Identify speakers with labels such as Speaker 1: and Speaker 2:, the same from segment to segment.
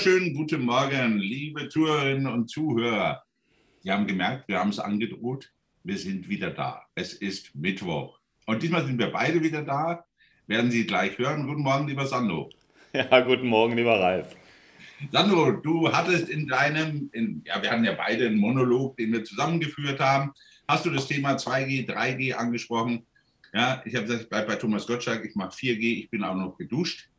Speaker 1: wunderschönen guten Morgen, liebe Zuhörerinnen und Zuhörer. Sie haben gemerkt, wir haben es angedroht. Wir sind wieder da. Es ist Mittwoch. Und diesmal sind wir beide wieder da. Werden Sie gleich hören. Guten Morgen, lieber Sandro.
Speaker 2: Ja, guten Morgen, lieber Ralf.
Speaker 1: Sandro, du hattest in deinem, in, ja, wir hatten ja beide einen Monolog, den wir zusammengeführt haben. Hast du das Thema 2G, 3G angesprochen? Ja, ich habe gesagt, ich bleibe bei Thomas Gottschalk, ich mache 4G, ich bin auch noch geduscht.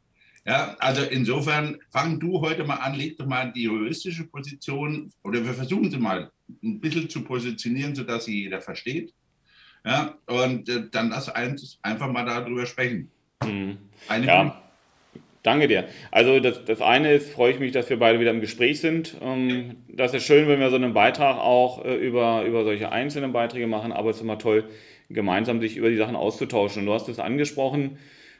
Speaker 1: Ja, also insofern fang du heute mal an, leg doch mal die juristische Position oder wir versuchen sie mal ein bisschen zu positionieren, sodass sie jeder versteht. Ja, und äh, dann lass uns einfach mal darüber sprechen.
Speaker 2: Mhm. ja. Danke dir. Also das, das eine ist, freue ich mich, dass wir beide wieder im Gespräch sind. Ähm, das ist schön, wenn wir so einen Beitrag auch äh, über, über solche einzelnen Beiträge machen, aber es ist immer toll, gemeinsam sich über die Sachen auszutauschen. Und du hast es angesprochen,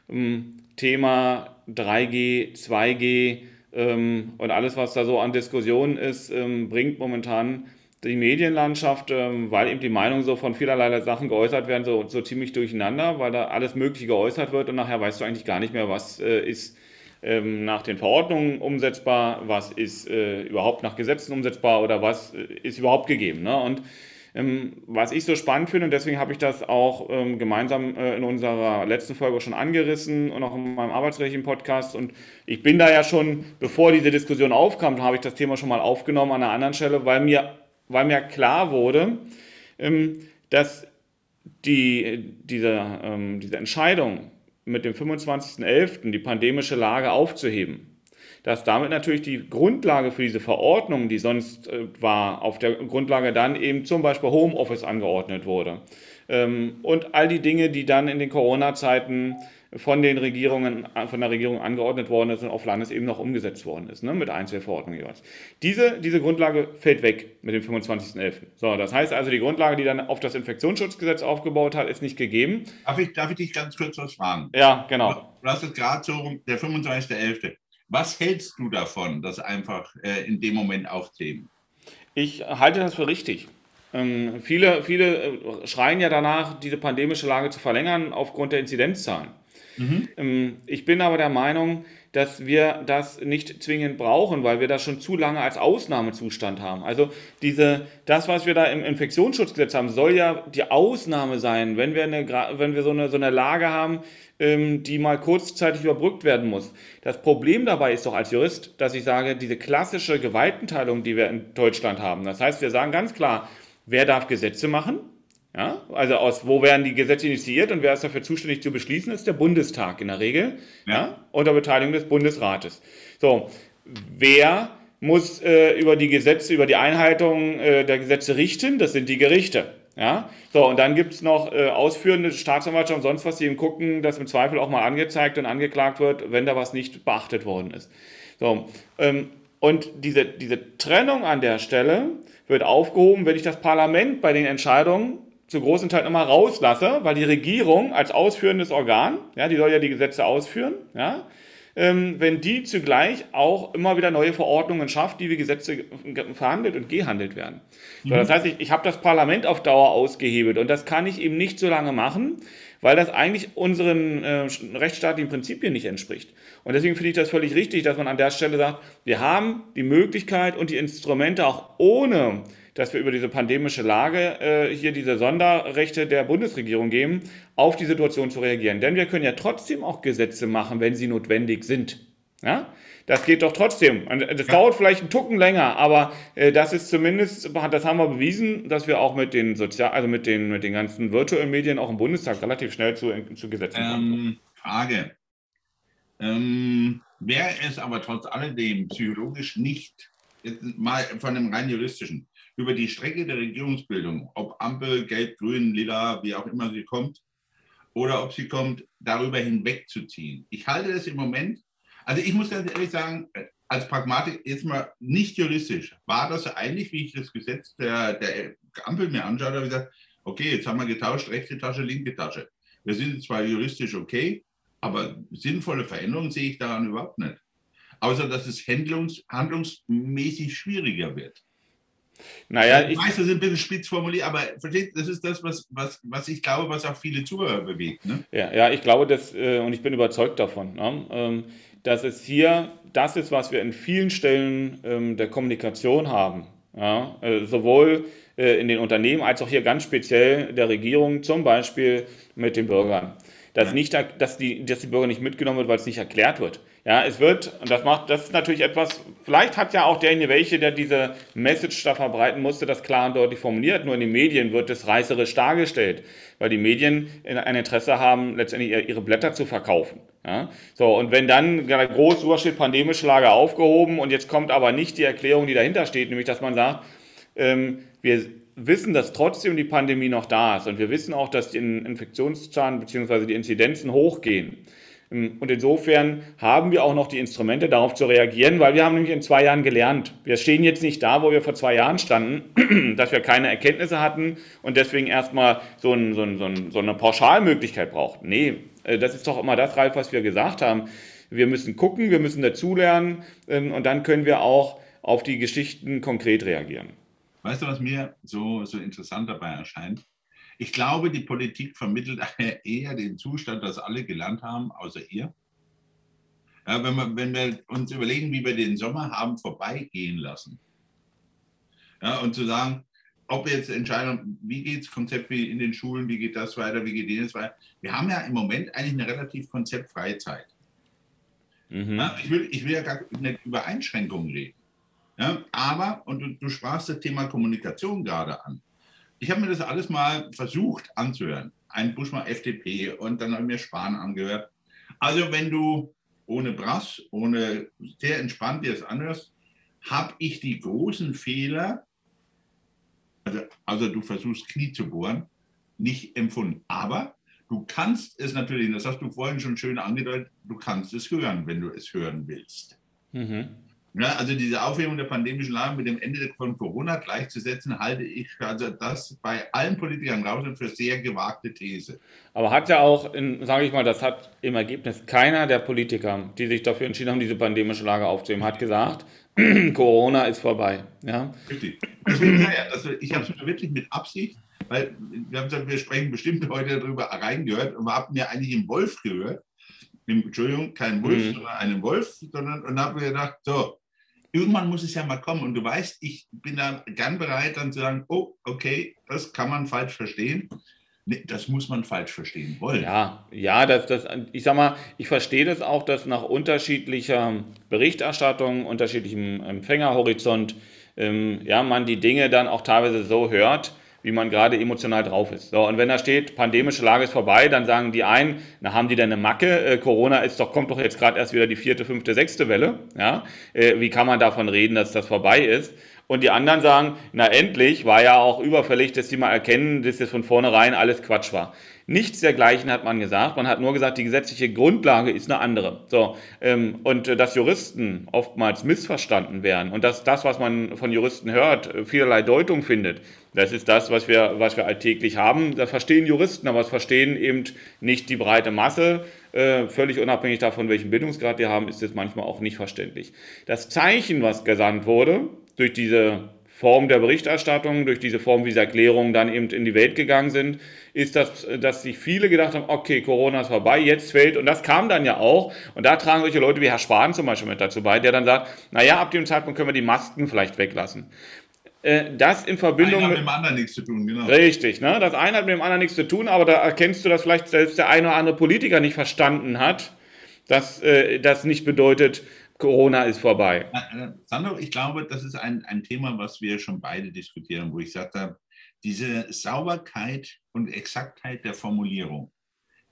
Speaker 2: ähm, Thema 3G, 2G ähm, und alles, was da so an Diskussionen ist, ähm, bringt momentan die Medienlandschaft, ähm, weil eben die Meinungen so von vielerlei Sachen geäußert werden, so, so ziemlich durcheinander, weil da alles Mögliche geäußert wird und nachher weißt du eigentlich gar nicht mehr, was äh, ist ähm, nach den Verordnungen umsetzbar, was ist äh, überhaupt nach Gesetzen umsetzbar oder was äh, ist überhaupt gegeben. Ne? Und was ich so spannend finde, und deswegen habe ich das auch ähm, gemeinsam äh, in unserer letzten Folge schon angerissen und auch in meinem arbeitsrechtlichen Podcast. Und ich bin da ja schon, bevor diese Diskussion aufkam, habe ich das Thema schon mal aufgenommen an einer anderen Stelle, weil mir, weil mir klar wurde, ähm, dass die, diese, diese Entscheidung mit dem 25.11. die pandemische Lage aufzuheben, dass damit natürlich die Grundlage für diese Verordnung, die sonst äh, war, auf der Grundlage dann eben zum Beispiel Homeoffice angeordnet wurde. Ähm, und all die Dinge, die dann in den Corona-Zeiten von den Regierungen, von der Regierung angeordnet worden ist und auf Landesebene noch umgesetzt worden ist, ne, mit Einzelverordnungen jeweils. Diese, diese Grundlage fällt weg mit dem 25.11. So, das heißt also, die Grundlage, die dann auf das Infektionsschutzgesetz aufgebaut hat, ist nicht gegeben.
Speaker 1: Darf ich, darf ich dich ganz kurz was fragen?
Speaker 2: Ja, genau.
Speaker 1: Du hast es gerade so, der 25.11. Was hältst du davon, das einfach äh, in dem Moment aufzuheben?
Speaker 2: Ich halte das für richtig. Ähm, viele, viele äh, schreien ja danach, diese pandemische Lage zu verlängern aufgrund der Inzidenzzahlen. Mhm. Ähm, ich bin aber der Meinung, dass wir das nicht zwingend brauchen, weil wir das schon zu lange als Ausnahmezustand haben. Also diese, das, was wir da im Infektionsschutzgesetz haben, soll ja die Ausnahme sein, wenn wir, eine, wenn wir so, eine, so eine Lage haben, ähm, die mal kurzzeitig überbrückt werden muss. Das Problem dabei ist doch als Jurist, dass ich sage, diese klassische Gewaltenteilung, die wir in Deutschland haben, das heißt, wir sagen ganz klar, wer darf Gesetze machen ja, also aus wo werden die Gesetze initiiert und wer ist dafür zuständig zu beschließen, ist der Bundestag in der Regel, ja. ja unter Beteiligung des Bundesrates. So, wer muss äh, über die Gesetze, über die Einhaltung äh, der Gesetze richten? Das sind die Gerichte. Ja, so, und dann gibt es noch äh, ausführende Staatsanwaltschaft und sonst was, die eben gucken, dass im Zweifel auch mal angezeigt und angeklagt wird, wenn da was nicht beachtet worden ist. So, ähm, und diese, diese Trennung an der Stelle wird aufgehoben, wenn ich das Parlament bei den Entscheidungen zu großen Teil nochmal rauslasse, weil die Regierung als ausführendes Organ, ja, die soll ja die Gesetze ausführen, ja, ähm, wenn die zugleich auch immer wieder neue Verordnungen schafft, die wie Gesetze verhandelt und gehandelt werden. Mhm. So, das heißt, ich, ich habe das Parlament auf Dauer ausgehebelt und das kann ich eben nicht so lange machen, weil das eigentlich unseren äh, rechtsstaatlichen Prinzipien nicht entspricht. Und deswegen finde ich das völlig richtig, dass man an der Stelle sagt, wir haben die Möglichkeit und die Instrumente auch ohne dass wir über diese pandemische Lage äh, hier diese Sonderrechte der Bundesregierung geben, auf die Situation zu reagieren. Denn wir können ja trotzdem auch Gesetze machen, wenn sie notwendig sind. Ja? Das geht doch trotzdem. Das dauert vielleicht einen Tucken länger, aber äh, das ist zumindest, das haben wir bewiesen, dass wir auch mit den Sozial, also mit den, mit den ganzen virtuellen Medien auch im Bundestag relativ schnell zu, zu Gesetzen kommen.
Speaker 1: Ähm, Frage. Ähm, Wäre es aber trotz alledem psychologisch nicht, mal von dem rein juristischen, über die Strecke der Regierungsbildung, ob Ampel, Gelb, Grün, Lila, wie auch immer sie kommt, oder ob sie kommt, darüber hinwegzuziehen. Ich halte das im Moment, also ich muss ganz ehrlich sagen, als Pragmatik jetzt mal nicht juristisch, war das eigentlich, wie ich das Gesetz der, der Ampel mir anschaue, habe ich gesagt, okay, jetzt haben wir getauscht, rechte Tasche, linke Tasche. Wir sind zwar juristisch okay, aber sinnvolle Veränderungen sehe ich daran überhaupt nicht. Außer dass es handlungs, handlungsmäßig schwieriger wird. Naja, ich weiß, das ist ein bisschen spitz formuliert, aber versteht, das ist das, was, was, was ich glaube, was auch viele Zuhörer bewegt. Ne?
Speaker 2: Ja, ja, ich glaube, dass, äh, und ich bin überzeugt davon, ne, ähm, dass es hier das ist, was wir in vielen Stellen ähm, der Kommunikation haben. Ja? Äh, sowohl äh, in den Unternehmen als auch hier ganz speziell der Regierung, zum Beispiel mit den Bürgern. Dass, nicht, dass, die, dass die Bürger nicht mitgenommen wird, weil es nicht erklärt wird. Ja, es wird, und das macht, das ist natürlich etwas, vielleicht hat ja auch derjenige welche, der diese Message da verbreiten musste, das klar und deutlich formuliert, nur in den Medien wird es reißerisch dargestellt, weil die Medien ein Interesse haben, letztendlich ihre Blätter zu verkaufen. Ja? So, und wenn dann groß drüber steht, pandemische Lage aufgehoben und jetzt kommt aber nicht die Erklärung, die dahinter steht, nämlich dass man sagt, ähm, wir wissen, dass trotzdem die Pandemie noch da ist und wir wissen auch, dass die Infektionszahlen bzw. die Inzidenzen hochgehen. Ähm, und insofern haben wir auch noch die Instrumente, darauf zu reagieren, weil wir haben nämlich in zwei Jahren gelernt. Wir stehen jetzt nicht da, wo wir vor zwei Jahren standen, dass wir keine Erkenntnisse hatten und deswegen erstmal so, ein, so, ein, so eine Pauschalmöglichkeit brauchten. Nee, äh, das ist doch immer das, Ralf, was wir gesagt haben. Wir müssen gucken, wir müssen dazulernen ähm, und dann können wir auch auf die Geschichten konkret reagieren.
Speaker 1: Weißt du, was mir so, so interessant dabei erscheint? Ich glaube, die Politik vermittelt eher den Zustand, dass alle gelernt haben, außer ihr. Ja, wenn, wir, wenn wir uns überlegen, wie wir den Sommer haben vorbeigehen lassen. Ja, und zu sagen, ob jetzt Entscheidung, wie geht es Konzept in den Schulen, wie geht das weiter, wie geht jenes weiter. Wir haben ja im Moment eigentlich eine relativ konzeptfreie Zeit. Mhm. Ja, ich, will, ich will ja gar nicht über Einschränkungen reden. Ja, aber, und du, du sprachst das Thema Kommunikation gerade an. Ich habe mir das alles mal versucht anzuhören. Ein Buschmann FDP und dann habe ich mir Spahn angehört. Also wenn du ohne Brass, ohne sehr entspannt dir das anhörst, habe ich die großen Fehler, also, also du versuchst Knie zu bohren, nicht empfunden. Aber du kannst es natürlich, das hast du vorhin schon schön angedeutet, du kannst es hören, wenn du es hören willst. Mhm. Ja, also diese Aufhebung der pandemischen Lage mit dem Ende von Corona gleichzusetzen, halte ich also das bei allen Politikern draußen für sehr gewagte These.
Speaker 2: Aber hat ja auch, sage ich mal, das hat im Ergebnis keiner der Politiker, die sich dafür entschieden haben, diese pandemische Lage aufzuheben, hat gesagt, Corona ist vorbei. Ja?
Speaker 1: Richtig. Deswegen, ja, also ich habe es wirklich mit Absicht, weil wir haben gesagt, wir sprechen bestimmt heute darüber reingehört und wir haben ja eigentlich im Wolf gehört. Entschuldigung, kein Wolf, mhm. sondern einen Wolf, sondern und habe gedacht, so, irgendwann muss es ja mal kommen. Und du weißt, ich bin dann gern bereit, dann zu sagen, oh, okay, das kann man falsch verstehen. Nee, das muss man falsch verstehen wollen.
Speaker 2: Ja, ja, das, das, ich sag mal, ich verstehe das auch, dass nach unterschiedlicher Berichterstattung, unterschiedlichem Empfängerhorizont, ähm, ja, man die Dinge dann auch teilweise so hört, wie man gerade emotional drauf ist. So, und wenn da steht, pandemische Lage ist vorbei, dann sagen die einen, na haben die denn eine Macke? Äh, Corona ist doch, kommt doch jetzt gerade erst wieder die vierte, fünfte, sechste Welle. Ja? Äh, wie kann man davon reden, dass das vorbei ist? Und die anderen sagen, na endlich, war ja auch überfällig, dass die mal erkennen, dass das von vornherein alles Quatsch war. Nichts dergleichen hat man gesagt. Man hat nur gesagt, die gesetzliche Grundlage ist eine andere. So, ähm, und äh, dass Juristen oftmals missverstanden werden und dass das, was man von Juristen hört, vielerlei Deutung findet, das ist das, was wir, was wir alltäglich haben. Das verstehen Juristen, aber es verstehen eben nicht die breite Masse. Äh, völlig unabhängig davon, welchen Bildungsgrad die haben, ist es manchmal auch nicht verständlich. Das Zeichen, was gesandt wurde, durch diese Form der Berichterstattung, durch diese Form, wie diese Erklärungen dann eben in die Welt gegangen sind, ist, dass, dass sich viele gedacht haben, okay, Corona ist vorbei, jetzt fällt, und das kam dann ja auch, und da tragen solche Leute wie Herr Spahn zum Beispiel mit dazu bei, der dann sagt, naja, ab dem Zeitpunkt können wir die Masken vielleicht weglassen. Äh, das in Verbindung. Das hat mit dem anderen nichts zu tun, genau. Richtig, ne? Das eine hat mit dem anderen nichts zu tun, aber da erkennst du, dass vielleicht selbst der eine oder andere Politiker nicht verstanden hat, dass äh, das nicht bedeutet, Corona ist vorbei.
Speaker 1: Äh, Sandro, ich glaube, das ist ein, ein Thema, was wir schon beide diskutieren, wo ich sagte, diese Sauberkeit und Exaktheit der Formulierung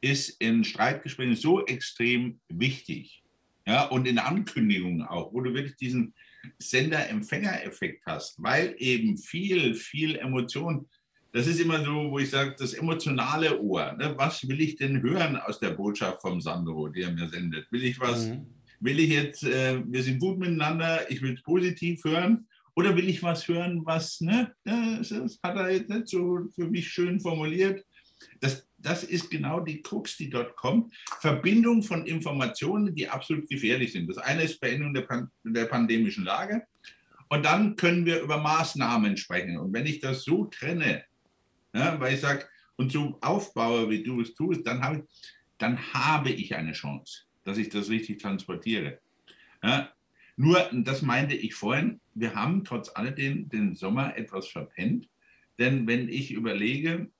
Speaker 1: ist in Streitgesprächen so extrem wichtig. Ja, und in Ankündigungen auch, wo du wirklich diesen Sender-Empfänger-Effekt hast, weil eben viel, viel Emotion, das ist immer so, wo ich sage, das emotionale Ohr. Ne? Was will ich denn hören aus der Botschaft vom Sandro, die er mir sendet? Will ich was, mhm. Will ich jetzt, äh, wir sind gut miteinander, ich will es positiv hören? Oder will ich was hören, was, ne, das, das hat er jetzt nicht so für mich schön formuliert. Das, das ist genau die Krux, die dort kommt. Verbindung von Informationen, die absolut gefährlich sind. Das eine ist Beendung der, Pan der pandemischen Lage Und dann können wir über Maßnahmen sprechen. Und wenn ich das so trenne, ja, weil ich sage, und so aufbaue, wie du es tust, dann habe dann habe ich eine Chance, dass ich das richtig transportiere. Ja, nur, das meinte ich vorhin, wir haben trotz alledem den Sommer etwas verpennt. Denn wenn ich überlege,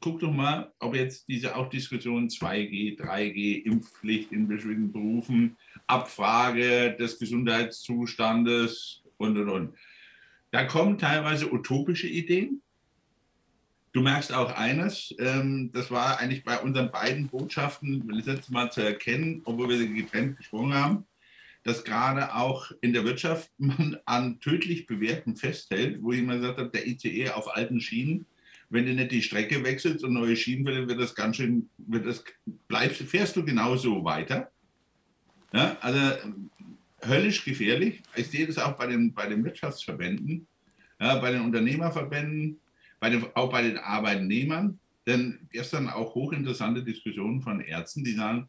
Speaker 1: guck doch mal, ob jetzt diese auch Diskussion 2G, 3G, Impfpflicht in bestimmten Berufen, Abfrage des Gesundheitszustandes und und und. Da kommen teilweise utopische Ideen. Du merkst auch eines, ähm, das war eigentlich bei unseren beiden Botschaften das letzte Mal zu erkennen, obwohl wir sie getrennt gesprochen haben, dass gerade auch in der Wirtschaft man an tödlich Bewerten festhält, wo ich immer gesagt habe, der ICE auf alten Schienen, wenn du nicht die Strecke wechselst und neue Schienen willst, wird das ganz schön, wird das, bleibst, fährst du genauso weiter. Ja, also höllisch gefährlich. Ich sehe das auch bei den, bei den Wirtschaftsverbänden, ja, bei den Unternehmerverbänden, bei den, auch bei den Arbeitnehmern. Denn gestern auch hochinteressante Diskussionen von Ärzten, die sagen,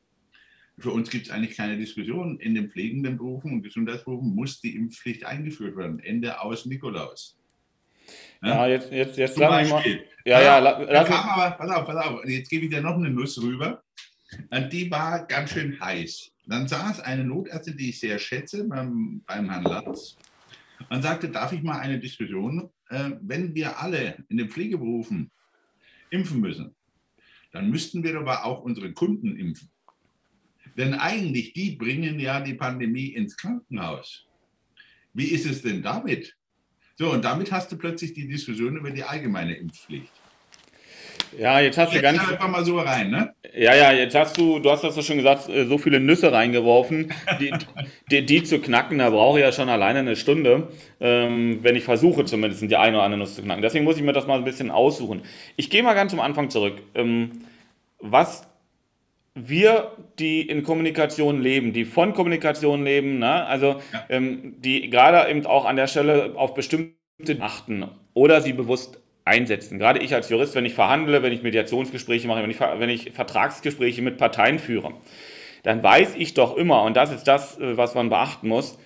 Speaker 1: für uns gibt es eigentlich keine Diskussion. In den pflegenden Berufen und Gesundheitsberufen muss die Impfpflicht eingeführt werden. Ende aus Nikolaus.
Speaker 2: Ja, ja jetzt, jetzt, jetzt
Speaker 1: lass mich mal. Ja, ja, ja lass kam aber, pass auf, pass auf, jetzt gebe ich dir noch eine Nuss rüber. Und die war ganz schön heiß. Dann saß eine Notärztin, die ich sehr schätze, beim, beim Herrn Latz und sagte, darf ich mal eine Diskussion, äh, wenn wir alle in den Pflegeberufen impfen müssen, dann müssten wir aber auch unsere Kunden impfen. Denn eigentlich, die bringen ja die Pandemie ins Krankenhaus. Wie ist es denn damit? So, und damit hast du plötzlich die Diskussion über die allgemeine Impfpflicht.
Speaker 2: Ja, jetzt hast
Speaker 1: jetzt
Speaker 2: du ganz.
Speaker 1: einfach mal so rein, ne?
Speaker 2: Ja, ja, jetzt hast du, du hast das ja schon gesagt, äh, so viele Nüsse reingeworfen. Die, die, die zu knacken, da brauche ich ja schon alleine eine Stunde, ähm, wenn ich versuche, zumindest die eine oder andere Nuss zu knacken. Deswegen muss ich mir das mal ein bisschen aussuchen. Ich gehe mal ganz zum Anfang zurück. Ähm, was wir, die in Kommunikation leben, die von Kommunikation leben, ne? also ja. ähm, die gerade eben auch an der Stelle auf bestimmte achten oder sie bewusst einsetzen. Gerade ich als Jurist, wenn ich verhandle, wenn ich Mediationsgespräche mache, wenn ich, wenn ich Vertragsgespräche mit Parteien führe, dann weiß ich doch immer, und das ist das, äh, was man beachten muss,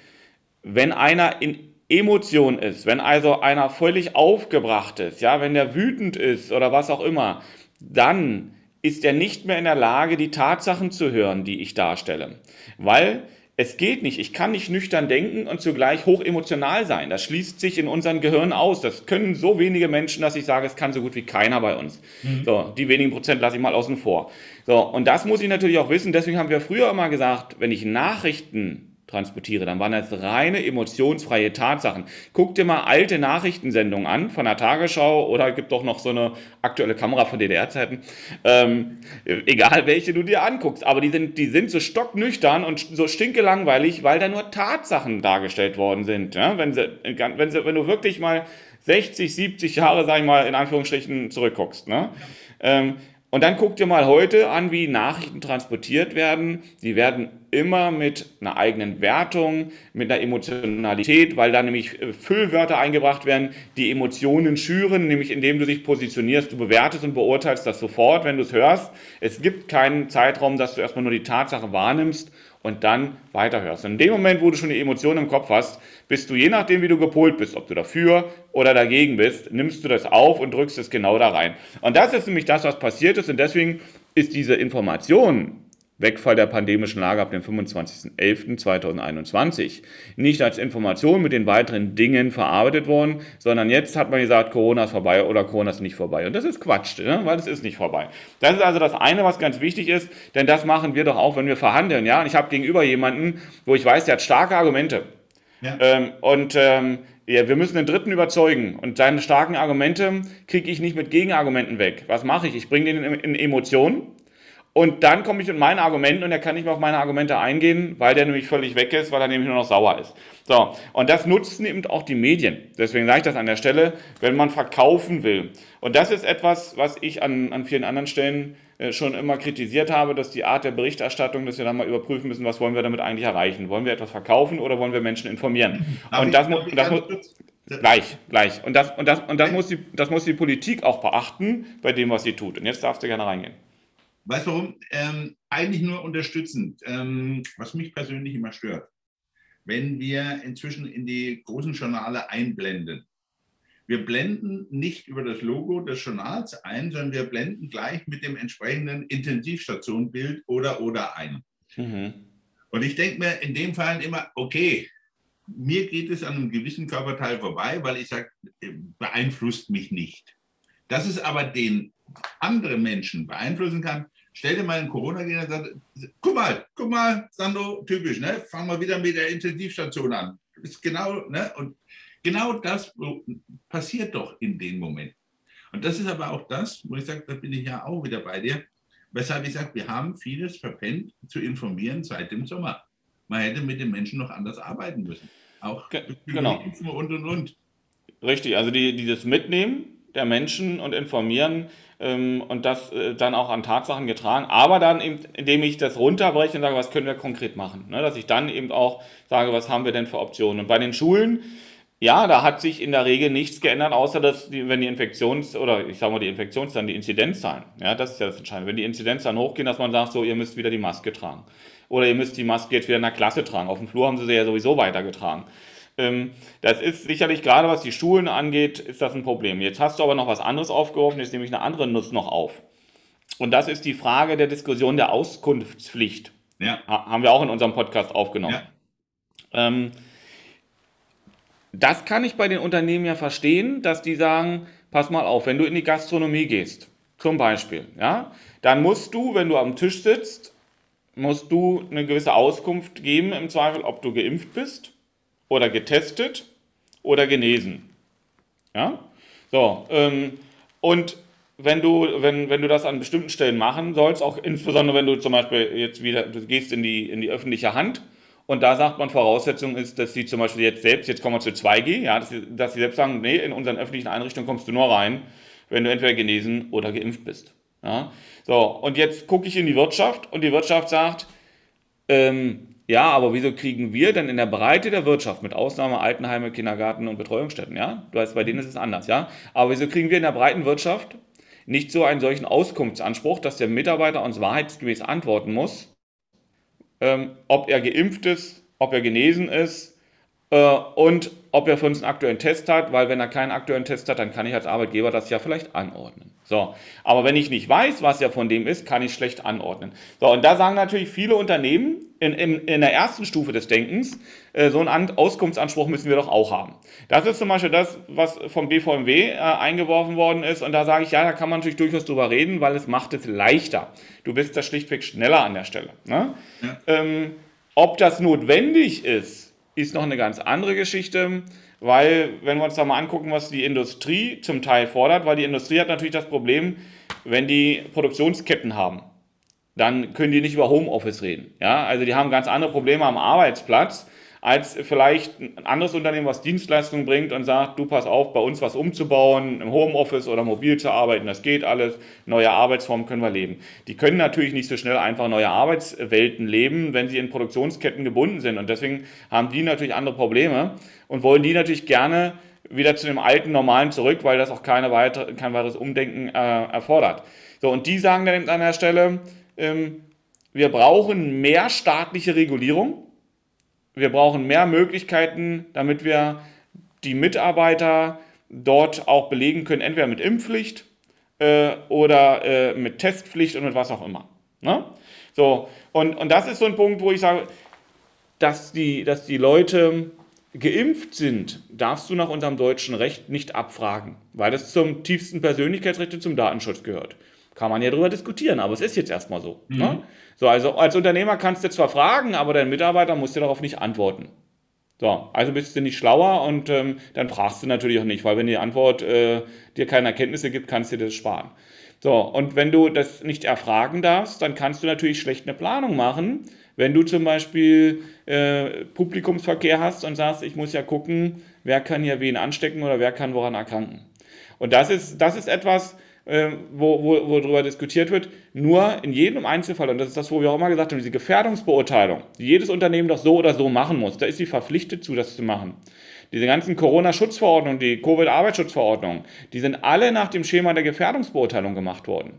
Speaker 2: wenn einer in Emotion ist, wenn also einer völlig aufgebracht ist, ja, wenn der wütend ist oder was auch immer, dann ist er nicht mehr in der Lage, die Tatsachen zu hören, die ich darstelle. Weil es geht nicht. Ich kann nicht nüchtern denken und zugleich hochemotional sein. Das schließt sich in unserem Gehirn aus. Das können so wenige Menschen, dass ich sage, es kann so gut wie keiner bei uns. Mhm. So, die wenigen Prozent lasse ich mal außen vor. So, und das muss ich natürlich auch wissen. Deswegen haben wir früher immer gesagt, wenn ich Nachrichten transportiere, dann waren das reine emotionsfreie Tatsachen. Guck dir mal alte Nachrichtensendungen an von der Tagesschau oder gibt doch noch so eine aktuelle Kamera von DDR-Zeiten. Ähm, egal welche du dir anguckst, aber die sind, die sind so stocknüchtern und so stinkelangweilig, weil da nur Tatsachen dargestellt worden sind. Ja? Wenn, sie, wenn, sie, wenn du wirklich mal 60, 70 Jahre, sag ich mal, in Anführungsstrichen zurückguckst. Ne? Ähm, und dann guck dir mal heute an, wie Nachrichten transportiert werden. Die werden immer mit einer eigenen Wertung, mit einer Emotionalität, weil da nämlich äh, Füllwörter eingebracht werden, die Emotionen schüren, nämlich indem du dich positionierst, du bewertest und beurteilst das sofort, wenn du es hörst. Es gibt keinen Zeitraum, dass du erstmal nur die Tatsache wahrnimmst und dann weiterhörst. Und in dem Moment, wo du schon die Emotionen im Kopf hast, bist du, je nachdem, wie du gepolt bist, ob du dafür oder dagegen bist, nimmst du das auf und drückst es genau da rein. Und das ist nämlich das, was passiert ist. Und deswegen ist diese Information, Wegfall der pandemischen Lage ab dem 25.11.2021 nicht als Information mit den weiteren Dingen verarbeitet worden, sondern jetzt hat man gesagt, Corona ist vorbei oder Corona ist nicht vorbei. Und das ist Quatsch, ne? weil es ist nicht vorbei. Das ist also das eine, was ganz wichtig ist, denn das machen wir doch auch, wenn wir verhandeln. Ja? Und ich habe gegenüber jemanden, wo ich weiß, der hat starke Argumente. Ja. Ähm, und ähm, ja, wir müssen den Dritten überzeugen. Und seine starken Argumente kriege ich nicht mit Gegenargumenten weg. Was mache ich? Ich bringe den in, in Emotionen und dann komme ich mit meinen Argumenten und er kann nicht mehr auf meine Argumente eingehen, weil der nämlich völlig weg ist, weil er nämlich nur noch sauer ist. So, und das nutzen eben auch die Medien. Deswegen sage ich das an der Stelle, wenn man verkaufen will. Und das ist etwas, was ich an, an vielen anderen Stellen äh, schon immer kritisiert habe, dass die Art der Berichterstattung, dass wir dann mal überprüfen müssen, was wollen wir damit eigentlich erreichen. Wollen wir etwas verkaufen oder wollen wir Menschen informieren? Und das, ich, das muss... Gleich, gleich. Und das, und das, und das, muss die, das muss die Politik auch beachten bei dem, was sie tut. Und jetzt darfst du gerne reingehen.
Speaker 1: Weißt du warum? Ähm, eigentlich nur unterstützend, ähm, was mich persönlich immer stört. wenn wir inzwischen in die großen Journale einblenden. Wir blenden nicht über das Logo des Journals ein, sondern wir blenden gleich mit dem entsprechenden Intensivstationbild oder oder ein. Mhm. Und ich denke mir in dem Fall immer, okay, mir geht es an einem gewissen Körperteil vorbei, weil ich sage, beeinflusst mich nicht. Dass es aber den anderen Menschen beeinflussen kann, stell dir mal einen Corona-Gegner und sag, guck mal, guck mal, Sandro, typisch, ne? Fangen wir wieder mit der Intensivstation an. Ist genau, ne? Und genau das passiert doch in dem Moment. Und das ist aber auch das, wo ich sage, da bin ich ja auch wieder bei dir, weshalb ich sage, wir haben vieles verpennt zu informieren seit dem Sommer. Man hätte mit den Menschen noch anders arbeiten müssen. Auch
Speaker 2: genau. und und und. Richtig, also die, dieses Mitnehmen der Menschen und informieren ähm, und das äh, dann auch an Tatsachen getragen, aber dann eben, indem ich das runterbreche und sage, was können wir konkret machen. Ne? Dass ich dann eben auch sage, was haben wir denn für Optionen. Und bei den Schulen, ja, da hat sich in der Regel nichts geändert, außer dass die, wenn die Infektions- oder ich sage mal die Infektionszahlen, die Inzidenzzahlen, ja, das ist ja das Entscheidende. Wenn die Inzidenzzahlen hochgehen, dass man sagt, so, ihr müsst wieder die Maske tragen. Oder ihr müsst die Maske jetzt wieder in der Klasse tragen. Auf dem Flur haben sie sie ja sowieso weitergetragen. Ähm, das ist sicherlich gerade was die Schulen angeht, ist das ein Problem. Jetzt hast du aber noch was anderes aufgeworfen, jetzt nehme ich eine andere Nuss noch auf. Und das ist die Frage der Diskussion der Auskunftspflicht. Ja. haben wir auch in unserem Podcast aufgenommen. Ja. Ähm, das kann ich bei den Unternehmen ja verstehen, dass die sagen, pass mal auf, wenn du in die Gastronomie gehst, zum Beispiel, ja, dann musst du, wenn du am Tisch sitzt, musst du eine gewisse Auskunft geben, im Zweifel, ob du geimpft bist oder getestet oder genesen. Ja? So, ähm, und wenn du, wenn, wenn du das an bestimmten Stellen machen sollst, auch insbesondere wenn du zum Beispiel jetzt wieder, du gehst in die, in die öffentliche Hand und da sagt man, Voraussetzung ist, dass sie zum Beispiel jetzt selbst, jetzt kommen wir zu 2G, ja, dass sie, dass sie selbst sagen, nee, in unseren öffentlichen Einrichtungen kommst du nur rein, wenn du entweder genesen oder geimpft bist. Ja? So, und jetzt gucke ich in die Wirtschaft und die Wirtschaft sagt, ähm, ja, aber wieso kriegen wir denn in der Breite der Wirtschaft, mit Ausnahme Altenheime, Kindergarten und Betreuungsstätten, ja, du weißt, bei denen ist es anders, ja, aber wieso kriegen wir in der breiten Wirtschaft nicht so einen solchen Auskunftsanspruch, dass der Mitarbeiter uns wahrheitsgemäß antworten muss, ähm, ob er geimpft ist, ob er genesen ist äh, und ob er für uns einen aktuellen Test hat, weil wenn er keinen aktuellen Test hat, dann kann ich als Arbeitgeber das ja vielleicht anordnen. So, aber wenn ich nicht weiß, was ja von dem ist, kann ich schlecht anordnen. So, und da sagen natürlich viele Unternehmen in, in, in der ersten Stufe des Denkens, äh, so einen Auskunftsanspruch müssen wir doch auch haben. Das ist zum Beispiel das, was vom BVMW äh, eingeworfen worden ist. Und da sage ich, ja, da kann man natürlich durchaus drüber reden, weil es macht es leichter. Du bist da schlichtweg schneller an der Stelle. Ne? Ja. Ähm, ob das notwendig ist, ist noch eine ganz andere Geschichte, weil, wenn wir uns da mal angucken, was die Industrie zum Teil fordert, weil die Industrie hat natürlich das Problem, wenn die Produktionsketten haben, dann können die nicht über Homeoffice reden. Ja? Also die haben ganz andere Probleme am Arbeitsplatz als vielleicht ein anderes Unternehmen, was Dienstleistungen bringt und sagt, du pass auf, bei uns was umzubauen, im Homeoffice oder mobil zu arbeiten, das geht alles, neue Arbeitsformen können wir leben. Die können natürlich nicht so schnell einfach neue Arbeitswelten leben, wenn sie in Produktionsketten gebunden sind und deswegen haben die natürlich andere Probleme und wollen die natürlich gerne wieder zu dem alten Normalen zurück, weil das auch keine weitere, kein weiteres Umdenken äh, erfordert. So, und die sagen dann an der Stelle, ähm, wir brauchen mehr staatliche Regulierung, wir brauchen mehr Möglichkeiten, damit wir die Mitarbeiter dort auch belegen können, entweder mit Impfpflicht äh, oder äh, mit Testpflicht und mit was auch immer. Ne? So, und, und das ist so ein Punkt, wo ich sage, dass die, dass die Leute geimpft sind, darfst du nach unserem deutschen Recht nicht abfragen, weil das zum tiefsten Persönlichkeitsrecht und zum Datenschutz gehört. Kann man ja darüber diskutieren, aber es ist jetzt erstmal so. Mhm. Ne? So, also als Unternehmer kannst du zwar fragen, aber dein Mitarbeiter muss dir darauf nicht antworten. So, also bist du nicht schlauer und ähm, dann fragst du natürlich auch nicht, weil wenn die Antwort äh, dir keine Erkenntnisse gibt, kannst du dir das sparen. So, und wenn du das nicht erfragen darfst, dann kannst du natürlich schlecht eine Planung machen, wenn du zum Beispiel äh, Publikumsverkehr hast und sagst, ich muss ja gucken, wer kann hier wen anstecken oder wer kann woran erkranken. Und das ist, das ist etwas, äh, wo, wo, wo darüber diskutiert wird, nur in jedem Einzelfall, und das ist das, wo wir auch immer gesagt haben, diese Gefährdungsbeurteilung, die jedes Unternehmen doch so oder so machen muss, da ist sie verpflichtet zu, das zu machen. Diese ganzen Corona-Schutzverordnungen, die Covid-Arbeitsschutzverordnungen, die sind alle nach dem Schema der Gefährdungsbeurteilung gemacht worden.